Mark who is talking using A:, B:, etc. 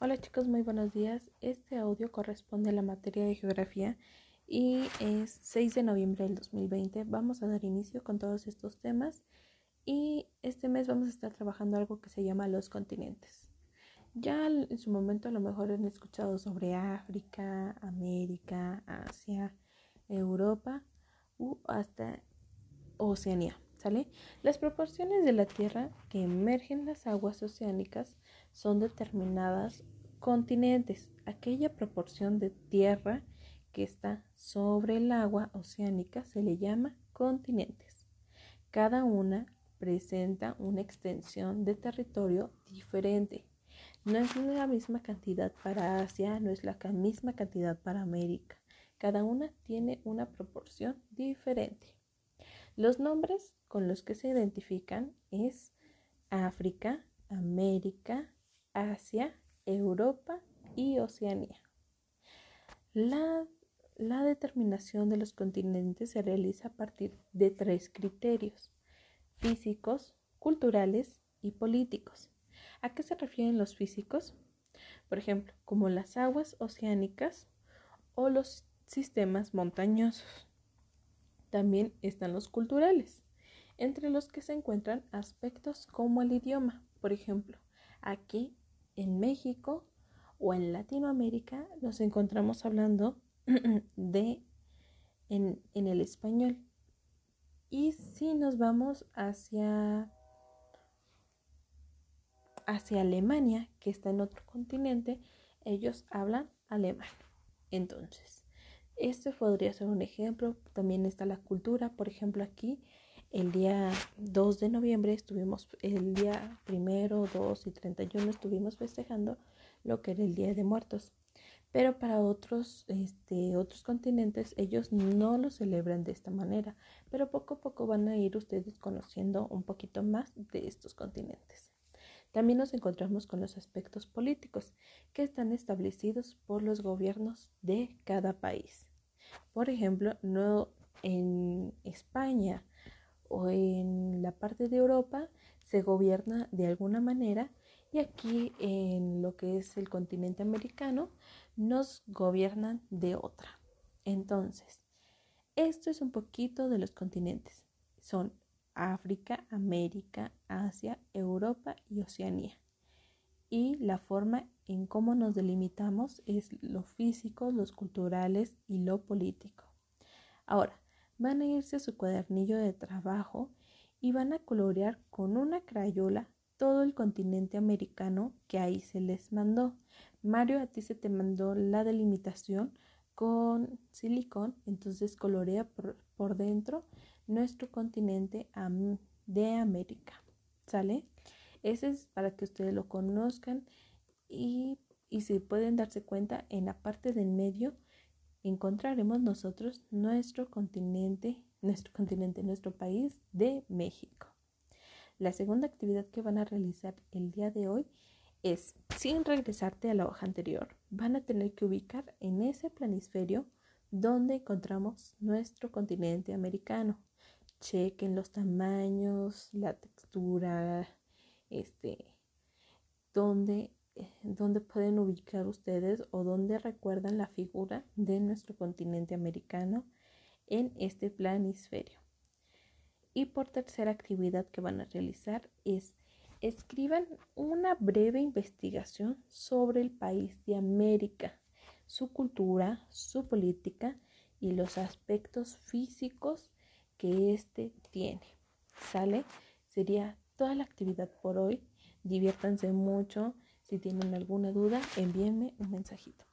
A: Hola chicos, muy buenos días. Este audio corresponde a la materia de geografía y es 6 de noviembre del 2020. Vamos a dar inicio con todos estos temas y este mes vamos a estar trabajando algo que se llama los continentes. Ya en su momento a lo mejor han escuchado sobre África, América, Asia, Europa u hasta Oceanía. ¿Sale? Las proporciones de la Tierra que emergen las aguas oceánicas son determinadas continentes, aquella proporción de tierra que está sobre el agua oceánica se le llama continentes. Cada una presenta una extensión de territorio diferente. No es la misma cantidad para Asia, no es la misma cantidad para América. Cada una tiene una proporción diferente. Los nombres con los que se identifican es África, América, Asia, Europa y Oceanía. La, la, determinación de los continentes se realiza a partir de tres criterios, físicos, culturales y políticos. ¿A qué se refieren los físicos? Por ejemplo, como las aguas oceánicas o los sistemas montañosos. También están los culturales, entre los que se encuentran aspectos como el idioma. Por ejemplo, aquí en México o en Latinoamérica nos encontramos hablando de en, el español. Y si nos vamos hacia, hacia Alemania, que está en otro continente, ellos hablan alemán. Entonces, este podría ser un ejemplo. También está la cultura. Por ejemplo, aquí el día 2 de noviembre estuvimos, el día primero, 2 y 31 estuvimos festejando lo que era el Día de Muertos. Pero para otros, este, otros continentes ellos no lo celebran de esta manera. Pero poco a poco van a ir ustedes conociendo un poquito más de estos continentes. También nos encontramos con los aspectos políticos que están establecidos por los gobiernos de cada país. Por ejemplo, no en España o en la parte de Europa se gobierna de alguna manera y aquí en lo que es el continente americano nos gobiernan de otra. Entonces, esto es un poquito de los continentes. Son África, América, Asia, Europa y Oceanía. Y la forma en cómo nos delimitamos es lo físico, los culturales y lo político. Ahora, van a irse a su cuadernillo de trabajo y van a colorear con una crayola todo el continente americano que ahí se les mandó. Mario, a ti se te mandó la delimitación con silicón, entonces colorea por, por dentro nuestro continente de América. ¿Sale? Ese es para que ustedes lo conozcan y, y si pueden darse cuenta en la parte del medio encontraremos nosotros nuestro continente, nuestro continente, nuestro país de México. La segunda actividad que van a realizar el día de hoy es, sin regresarte a la hoja anterior, van a tener que ubicar en ese planisferio donde encontramos nuestro continente americano. Chequen los tamaños, la textura, este, donde dónde pueden ubicar ustedes o dónde recuerdan la figura de nuestro continente americano en este planisferio. Y por tercera actividad que van a realizar es escriban una breve investigación sobre el país de América, su cultura, su política y los aspectos físicos que éste tiene. ¿Sale? Sería toda la actividad por hoy. Diviértanse mucho. Si tienen alguna duda, envíenme un mensajito.